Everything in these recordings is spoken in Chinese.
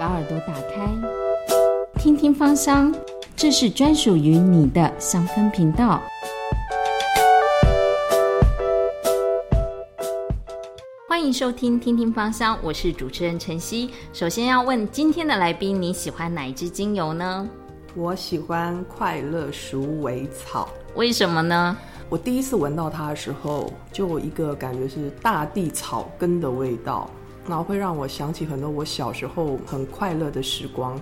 把耳朵打开，听听芳香，这是专属于你的香氛频道。欢迎收听《听听芳香》，我是主持人晨曦。首先要问今天的来宾，你喜欢哪一支精油呢？我喜欢快乐鼠尾草，为什么呢？我第一次闻到它的时候，就有一个感觉是大地草根的味道。然后会让我想起很多我小时候很快乐的时光。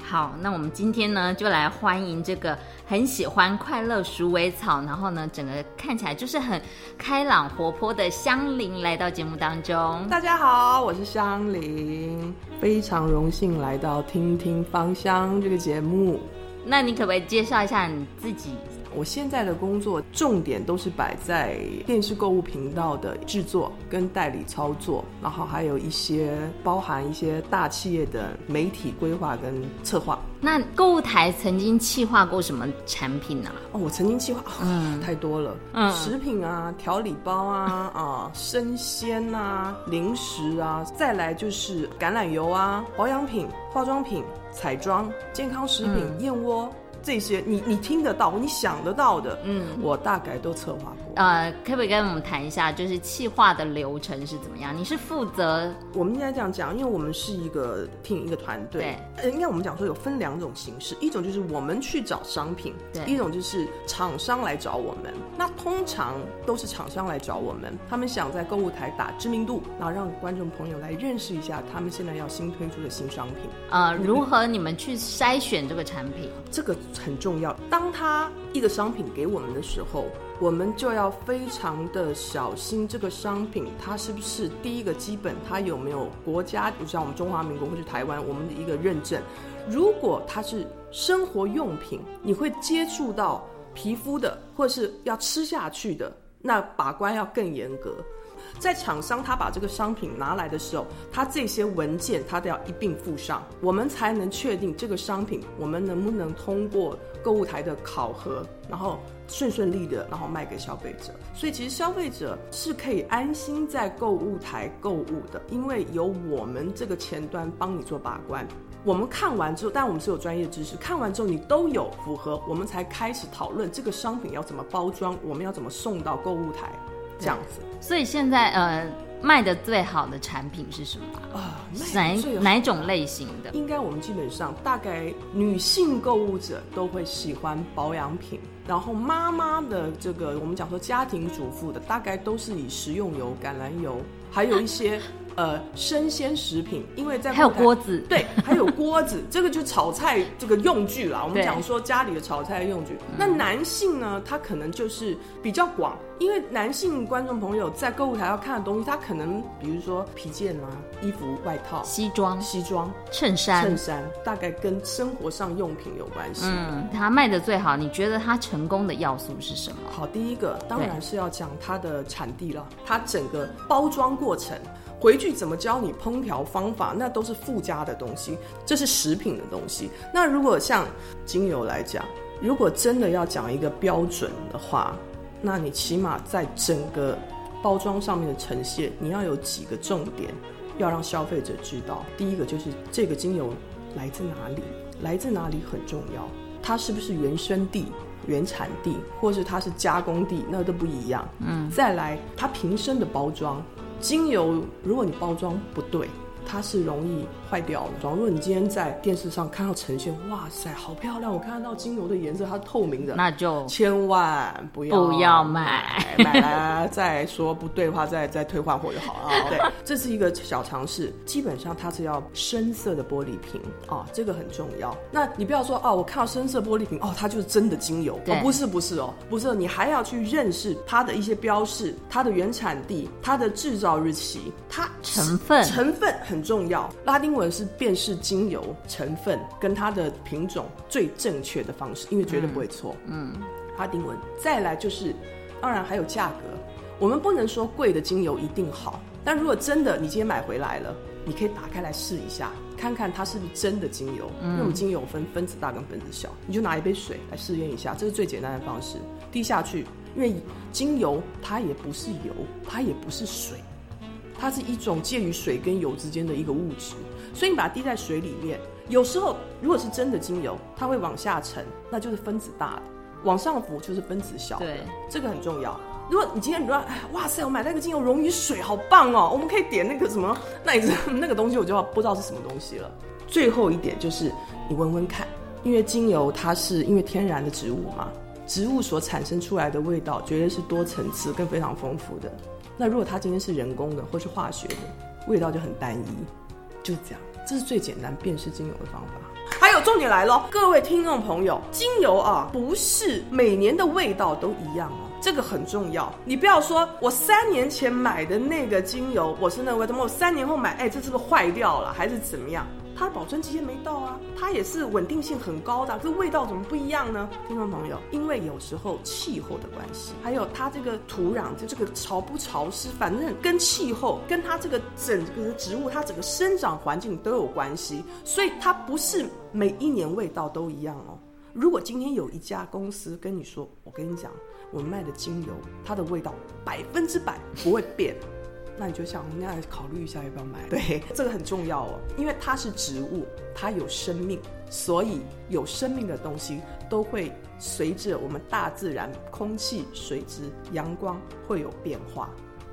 好，那我们今天呢，就来欢迎这个很喜欢快乐鼠尾草，然后呢，整个看起来就是很开朗活泼的香菱来到节目当中。大家好，我是香菱，非常荣幸来到听听芳香这个节目。那你可不可以介绍一下你自己？我现在的工作重点都是摆在电视购物频道的制作跟代理操作，然后还有一些包含一些大企业的媒体规划跟策划。那购物台曾经企划过什么产品呢？哦，我曾经企划，嗯，太多了，嗯，食品啊，调理包啊，啊，生鲜啊，零食啊，再来就是橄榄油啊，保养品、化妆品、彩妆、健康食品、燕窝。这些你你听得到，你想得到的，嗯，我大概都策划过。呃，可不可以跟我们谈一下，就是企划的流程是怎么样？你是负责？我们应该这样讲，因为我们是一个 team 一个团队，对，应该我们讲说有分两种形式，一种就是我们去找商品，对，一种就是厂商来找我们。那通常都是厂商来找我们，他们想在购物台打知名度，然后让观众朋友来认识一下他们现在要新推出的新商品。呃，如何你们去筛选这个产品？这个。很重要。当他一个商品给我们的时候，我们就要非常的小心这个商品，它是不是第一个基本，它有没有国家，就像我们中华民国或是台湾，我们的一个认证。如果它是生活用品，你会接触到皮肤的，或是要吃下去的，那把关要更严格。在厂商他把这个商品拿来的时候，他这些文件他都要一并附上，我们才能确定这个商品我们能不能通过购物台的考核，然后顺顺利的然后卖给消费者。所以其实消费者是可以安心在购物台购物的，因为有我们这个前端帮你做把关。我们看完之后，但我们是有专业知识，看完之后你都有符合，我们才开始讨论这个商品要怎么包装，我们要怎么送到购物台。这样子，所以现在呃卖的最好的产品是什么啊？哪哪种类型的？应该我们基本上大概女性购物者都会喜欢保养品，然后妈妈的这个我们讲说家庭主妇的大概都是以食用油、橄榄油，还有一些。呃，生鲜食品，因为在还有锅子，对，还有锅子，这个就炒菜这个用具啦。我们讲说家里的炒菜用具。那男性呢，他可能就是比较广，因为男性观众朋友在购物台要看的东西，他可能比如说皮件啊、衣服、外套、西装、西装、衬衫、衬衫，大概跟生活上用品有关系。嗯，他卖的最好，你觉得他成功的要素是什么？好，第一个当然是要讲它的产地了，它整个包装过程。回去怎么教你烹调方法，那都是附加的东西，这是食品的东西。那如果像精油来讲，如果真的要讲一个标准的话，那你起码在整个包装上面的呈现，你要有几个重点，要让消费者知道。第一个就是这个精油来自哪里，来自哪里很重要，它是不是原生地、原产地，或是它是加工地，那都不一样。嗯，再来它瓶身的包装。精油，如果你包装不对，它是容易坏掉的。假如果你今天在电视上看到呈现，哇塞，好漂亮！我看得到精油的颜色，它是透明的，那就千万不要不要买，买来再说不对的话，再再退换货就好了。对，这是一个小尝试。基本上它是要深色的玻璃瓶哦，这个很重要。那你不要说哦，我看到深色玻璃瓶哦，它就是真的精油哦，不是不是哦，不是，你还要去认识它的一些标识，它的原产地，它的制造日期，它成分成分很重要。拉丁文是辨识精油成分跟它的品种最正确的方式，因为绝对不会错。嗯，拉丁文再来就是，当然还有价格。我们不能说贵的精油一定好，但如果真的你今天买回来了，你可以打开来试一下，看看它是不是真的精油。因为我们精油分分子大跟分子小，你就拿一杯水来试验一下，这是最简单的方式。滴下去，因为精油它也不是油，它也不是水。它是一种介于水跟油之间的一个物质，所以你把它滴在水里面，有时候如果是真的精油，它会往下沉，那就是分子大的；往上浮就是分子小的。对，这个很重要。如果你今天你说，哎，哇塞，我买那个精油溶于水，好棒哦！我们可以点那个什么，那你 那个东西我就不知道是什么东西了。最后一点就是你闻闻看，因为精油它是因为天然的植物嘛，植物所产生出来的味道绝对是多层次跟非常丰富的。那如果它今天是人工的或是化学的，味道就很单一，就这样。这是最简单辨识精油的方法。还有重点来了，各位听众朋友，精油啊，不是每年的味道都一样哦，这个很重要。你不要说我三年前买的那个精油，我是那个味道，我三年后买，哎，这是不是坏掉了，还是怎么样？它的保存期限没到啊，它也是稳定性很高的，这味道怎么不一样呢？听众朋友，因为有时候气候的关系，还有它这个土壤就这个潮不潮湿，反正跟气候跟它这个整个植物它整个生长环境都有关系，所以它不是每一年味道都一样哦。如果今天有一家公司跟你说，我跟你讲，我们卖的精油它的味道百分之百不会变。那你就想，那样考虑一下要不要买？对，这个很重要哦，因为它是植物，它有生命，所以有生命的东西都会随着我们大自然空气、水质、阳光会有变化，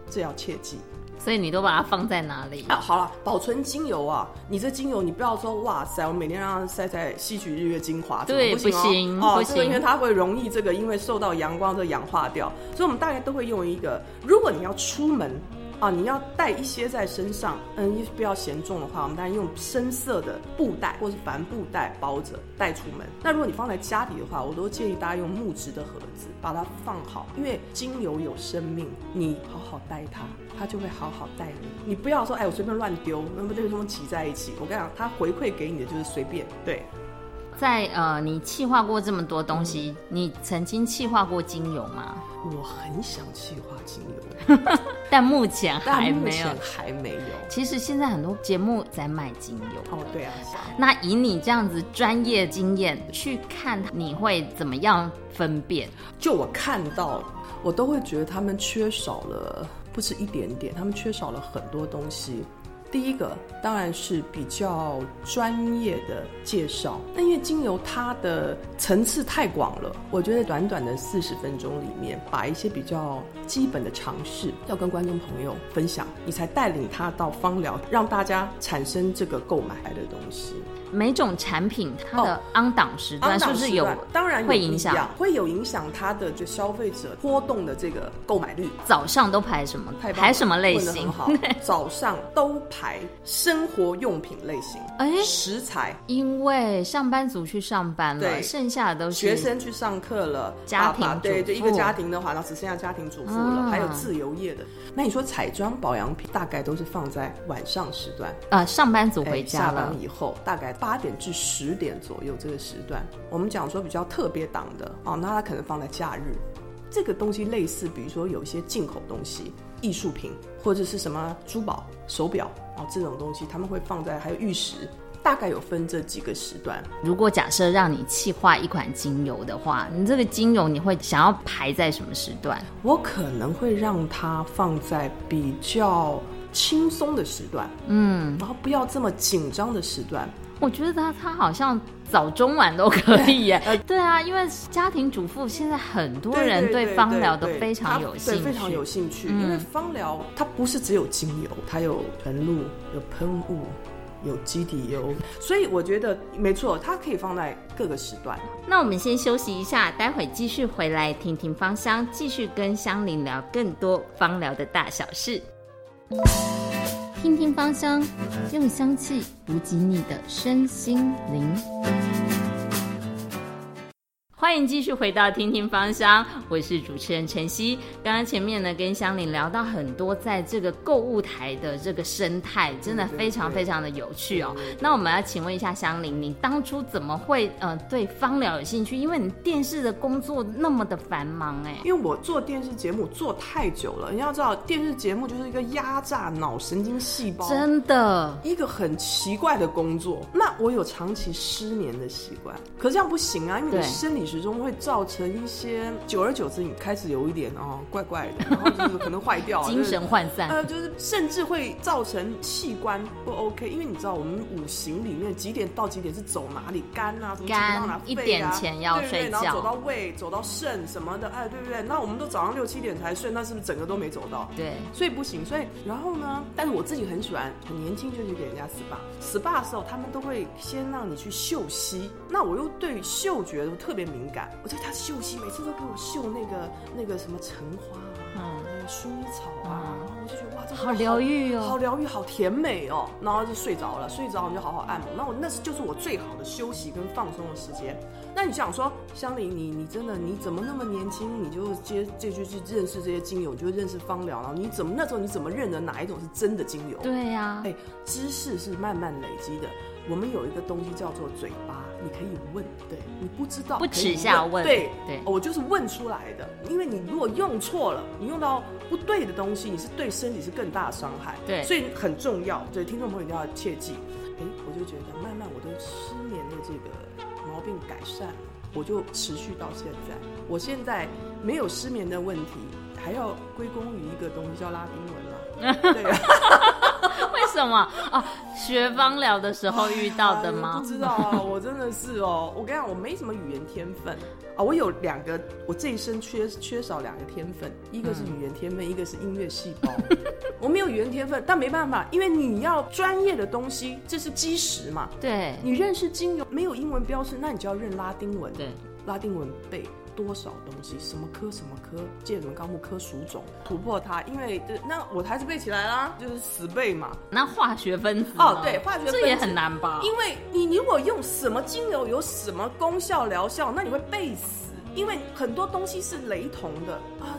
这要切记。所以你都把它放在哪里？啊，好了，保存精油啊，你这精油你不要说哇塞，我每天让它晒晒，吸取日月精华，对，不行哦，不行，因为它会容易这个，因为受到阳光这氧化掉，所以我们大概都会用一个，如果你要出门。啊，你要带一些在身上，嗯，不要嫌重的话，我们当然用深色的布袋或是帆布袋包着带出门。那如果你放在家里的话，我都建议大家用木质的盒子把它放好，因为精油有生命，你好好带它，它就会好好带你。你不要说，哎，我随便乱丢，那么这个东西挤在一起，我跟你讲，它回馈给你的就是随便。对，在呃，你气化过这么多东西，你曾经气化过精油吗？我很想气化精油，但目前还没有，还没有。其实现在很多节目在卖精油。哦，对啊。那以你这样子专业经验去看，你会怎么样分辨？就我看到，我都会觉得他们缺少了，不是一点点，他们缺少了很多东西。第一个当然是比较专业的介绍，那因为精油它的层次太广了，我觉得短短的四十分钟里面，把一些比较基本的常识要跟观众朋友分享，你才带领他到芳疗，让大家产生这个购买的东西。每种产品它的安档时段是不是有？当然会影响，会有影响它的就消费者波动的这个购买率。早上都排什么？排什么类型？早上都排生活用品类型。哎，食材。因为上班族去上班了，剩下的都是学生去上课了。家庭对，就一个家庭的话，那只剩下家庭主妇了，还有自由业的。那你说彩妆保养品大概都是放在晚上时段啊，上班族回家下班以后大概。八点至十点左右这个时段，我们讲说比较特别档的哦，那它可能放在假日。这个东西类似，比如说有一些进口东西、艺术品或者是什么珠宝、手表哦，这种东西他们会放在还有玉石，大概有分这几个时段。如果假设让你气化一款精油的话，你这个精油你会想要排在什么时段？我可能会让它放在比较轻松的时段，嗯，然后不要这么紧张的时段。我觉得他他好像早中晚都可以耶。对啊，因为家庭主妇现在很多人对芳疗都非常有兴趣，非常有兴趣。因为芳疗它不是只有精油，它有纯露、有喷雾、有基底油，所以我觉得没错，它可以放在各个时段。那我们先休息一下，待会继续回来听听芳香，继续跟香菱聊更多芳疗的大小事。听听芳香，用香气补给你的身心灵。欢迎继续回到听听芳香，我是主持人晨曦。刚刚前面呢，跟香玲聊到很多在这个购物台的这个生态，真的非常非常的有趣哦。那我们要请问一下香玲，你当初怎么会呃对芳疗有兴趣？因为你电视的工作那么的繁忙哎。因为我做电视节目做太久了，你要知道电视节目就是一个压榨脑神经细胞，真的一个很奇怪的工作。那我有长期失眠的习惯，可这样不行啊，因为你生理是。始终会造成一些，久而久之你开始有一点哦怪怪的，然后就是可能坏掉，精神涣散，呃，就是甚至会造成器官不 OK，因为你知道我们五行里面几点到几点是走哪里肝啊，什么肝哪一点前要睡觉，然后走到胃，走到肾什么的，哎，对不对？那我们都早上六七点才睡，那是不是整个都没走到？对，所以不行。所以然后呢？但是我自己很喜欢，很年轻就去给人家 SPA，SPA 的时候他们都会先让你去嗅息，那我又对嗅觉都特别敏感，我在他嗅吸每次都给我秀那个那个什么橙花啊，那个薰衣草啊，然后我就觉得哇，这好疗愈哦，好疗愈，好甜美哦，然后就睡着了，睡着我就好好按摩，那我那是就是我最好的休息跟放松的时间。那你想说，香菱，你你真的你怎么那么年轻，你就接这就去认识这些精油，你就认识芳疗，然后你怎么那时候你怎么认得哪一种是真的精油？对呀，哎，知识是慢慢累积的。我们有一个东西叫做嘴巴，你可以问，对你不知道不耻下问，对对，我就是问出来的。因为你如果用错了，你用到不对的东西，你是对身体是更大的伤害。对，所以很重要，对听众朋友一定要切记。哎，我就觉得慢慢我的失眠的这个毛病改善了。我就持续到现在，我现在没有失眠的问题，还要归功于一个东西叫拉丁文了。对啊，为什么啊？学芳疗的时候遇到的吗？不知道啊，我真的是哦。我跟你讲，我没什么语言天分啊。我有两个，我这一生缺缺少两个天分，一个是语言天分，一个是音乐细胞。我没有语言天分，但没办法，因为你要专业的东西，这是基石嘛。对，你认识精油没有英文标识，那你就要认拉丁文。对，拉丁文背多少东西，什么科什么科，介什么纲目科属种，突破它，因为这那我还是背起来啦，就是死背嘛。那化学分子哦，对，化学分子这也很难吧？因为你如果用什么精油有什么功效疗效，那你会背死，因为很多东西是雷同的啊。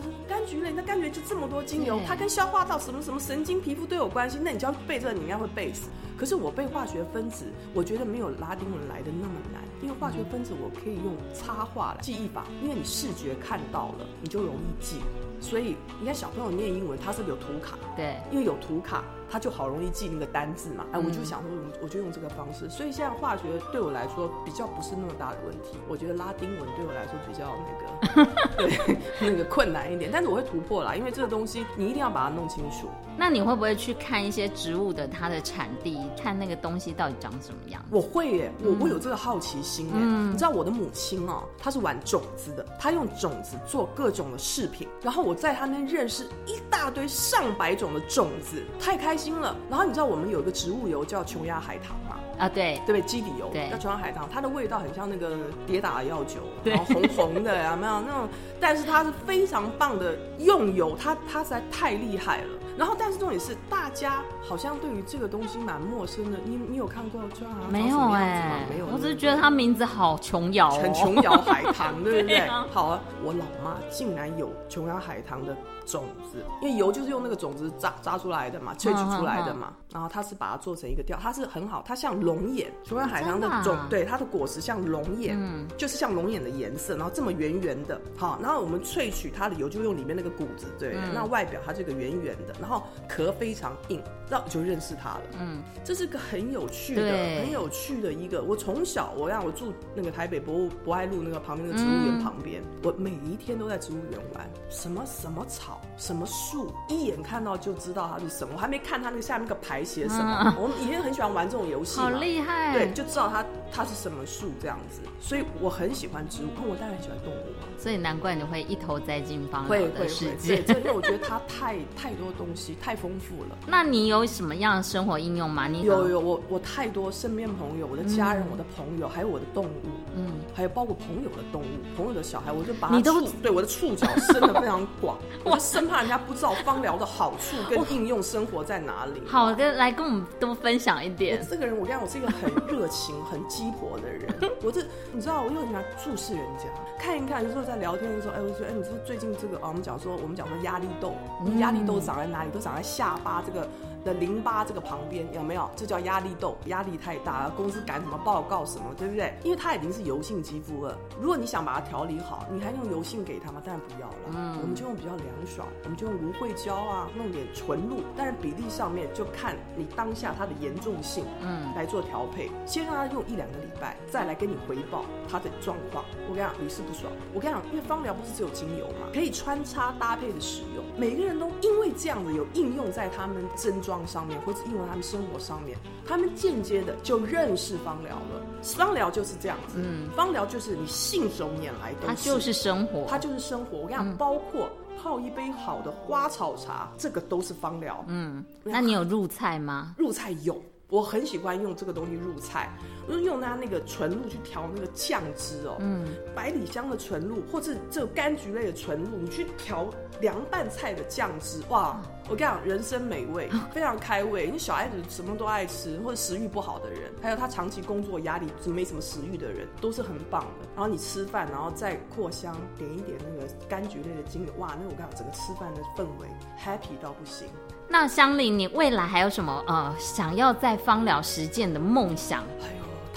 那柑橘就这么多精油，它跟消化道什么什么神经、皮肤都有关系。那你就要背这，你应该会背死。可是我背化学分子，我觉得没有拉丁文来的那么难，因为化学分子我可以用插画来记忆法，因为你视觉看到了，你就容易记。所以你看小朋友念英文，他是不是有图卡？对，因为有图卡，他就好容易记那个单字嘛。哎，我就想说，我就用这个方式。所以现在化学对我来说比较不是那么大的问题。我觉得拉丁文对我来说比较那个，对，那个困难一点。但是我会突破啦，因为这个东西你一定要把它弄清楚。那你会不会去看一些植物的它的产地，看那个东西到底长什么样？我会耶，我我有这个好奇心耶。你知道我的母亲哦，她是玩种子的，她用种子做各种的饰品，然后我在她那认识一大堆上百种的种子，太开心了。然后你知道我们有一个植物油叫琼崖海棠嘛？啊，对，对不对？基底油叫琼崖海棠，它的味道很像那个跌打药酒，然 后红红的呀，没有那种，但是它是非常棒的用油，它它实在太厉害了。然后，但是重点是，大家好像对于这个东西蛮陌生的。你你有看过琼崖没有哎，没有。我只是觉得它名字好琼瑶，很琼瑶海棠，对不对？好啊，我老妈竟然有琼瑶海棠的。种子，因为油就是用那个种子榨榨出来的嘛，萃取出来的嘛。然后它是把它做成一个调，它是很好，它像龙眼，琼瑶海棠的种，对，它的果实像龙眼，就是像龙眼的颜色，然后这么圆圆的。好，然后我们萃取它的油就用里面那个谷子，对，那外表它这个圆圆的，然后壳非常硬，那就认识它了。嗯，这是个很有趣的、很有趣的一个。我从小我让我住那个台北博物博爱路那个旁边那个植物园旁边，我每一天都在植物园玩，什么什么草。什么树，一眼看到就知道它是什么。我还没看它那个下面那个牌写什么。我们以前很喜欢玩这种游戏，好厉害。对，就知道它它是什么树这样子。所以我很喜欢植物，我当然很喜欢动物。所以难怪你会一头栽进芳疗的世界。对，因为我觉得它太 太多东西，太丰富了。那你有什么样的生活应用吗？你有有我我太多身边朋友，我的家人，我的朋友，还有我的动物，嗯，还有包括朋友的动物，朋友的小孩，我就把你都对我的触角伸的非常广，我生怕人家不知道芳疗的好处跟应用生活在哪里。好的，来跟我们多分享一点。这个人，我跟你讲，我是一个很热情、很鸡婆的人。我这你知道，我又喜欢注视人家，看一看，有时候。在聊天的时候，哎，我说，哎，你说最近这个啊？我们讲说，我们讲说压力痘，压力痘长在哪里？都长在下巴这个的淋巴这个旁边有没有？这叫压力痘，压力太大，公司赶什么报告什么，对不对？因为它已经是油性肌肤了。如果你想把它调理好，你还用油性给它吗？当然不要了。嗯，我们就用比较凉爽，我们就用芦荟胶啊，弄点纯露，但是比例上面就看你当下它的严重性，嗯，来做调配。先让它用一两个礼拜，再来跟你回报它的状况。我跟你讲，屡试不爽。我跟你讲，因为芳疗不是只有精油嘛，可以穿插搭配的使用。每个人都因为这样子有应用在他们症状上面，或者应用他们生活上面，他们间接的就认识芳疗了。芳疗就是这样子，嗯，芳疗就是你信手拈来都是，它就是生活，它就是生活。我跟你讲，包括泡一杯好的花草茶，这个都是芳疗。嗯，那你有入菜吗？入菜有。我很喜欢用这个东西入菜，就是用它那个纯露去调那个酱汁哦，嗯，百里香的纯露或者这个柑橘类的纯露，你去调凉拌菜的酱汁，哇！我跟你讲，人生美味，非常开胃。因为小孩子什么都爱吃，或者食欲不好的人，还有他长期工作压力没什么食欲的人，都是很棒的。然后你吃饭，然后再扩香，点一点那个柑橘类的精油，哇！那我跟你讲，整个吃饭的氛围 happy 到不行。那香菱，你未来还有什么呃想要在芳疗实践的梦想？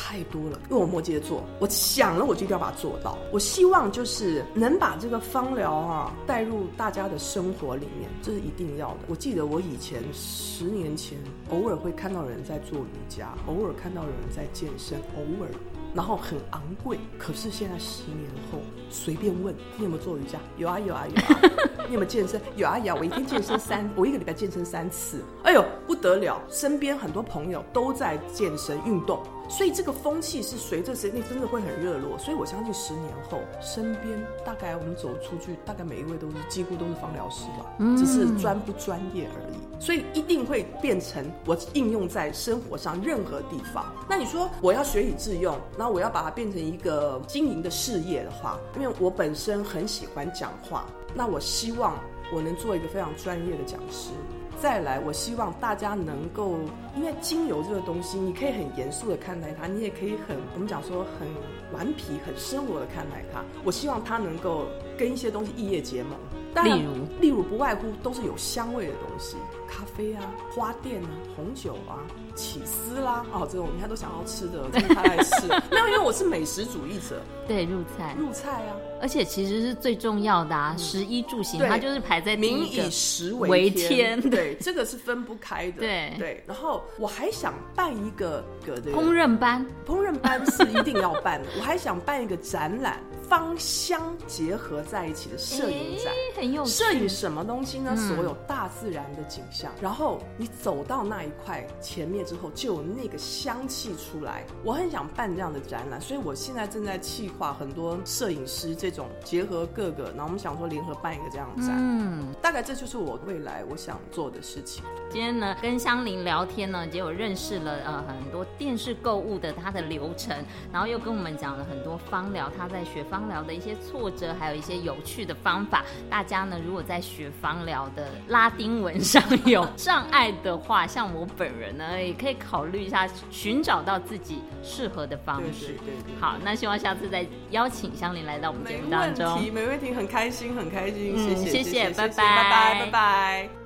太多了！因为我摩羯座，我想了我就一定要把它做到。我希望就是能把这个芳疗啊带入大家的生活里面，这是一定要的。我记得我以前十年前偶尔会看到人在做瑜伽，偶尔看到有人在健身，偶尔。然后很昂贵，可是现在十年后，随便问你有没有做瑜伽？有啊有啊有啊。你有没有健身？有啊有啊，我一天健身三，我一个礼拜健身三次。哎呦不得了，身边很多朋友都在健身运动。所以这个风气是随着时间真的会很热络，所以我相信十年后，身边大概我们走出去，大概每一位都是几乎都是芳疗师吧，只是专不专业而已。所以一定会变成我应用在生活上任何地方。那你说我要学以致用，那我要把它变成一个经营的事业的话，因为我本身很喜欢讲话，那我希望我能做一个非常专业的讲师。再来，我希望大家能够，因为精油这个东西，你可以很严肃的看待它，你也可以很我们讲说很顽皮、很生活的看待它。我希望它能够跟一些东西异业结盟。例如，例如不外乎都是有香味的东西，咖啡啊、花店啊、红酒啊、起司啦，哦，这种你看都想要吃的，真的太爱吃。没有，因为我是美食主义者。对，入菜，入菜啊！而且其实是最重要的啊，食衣住行，它就是排在民以食为天。对，这个是分不开的。对对。然后我还想办一个个的烹饪班，烹饪班是一定要办的。我还想办一个展览。芳香结合在一起的摄影展，很有摄影什么东西呢？所有大自然的景象，然后你走到那一块前面之后，就有那个香气出来。我很想办这样的展览，所以我现在正在计划很多摄影师这种结合各个，然后我们想说联合办一个这样展。嗯，大概这就是我未来我想做的事情。今天呢，跟香菱聊天呢，结果认识了呃很多电视购物的它的流程，然后又跟我们讲了很多芳疗，他在学芳。芳疗的一些挫折，还有一些有趣的方法。大家呢，如果在学芳疗的拉丁文上有障碍的话，像我本人呢，也可以考虑一下，寻找到自己适合的方式。对对对。好，那希望下次再邀请香菱来到我们节目当中。没问题，没问题，很开心，很开心。谢谢，谢谢，拜拜，拜拜，拜拜。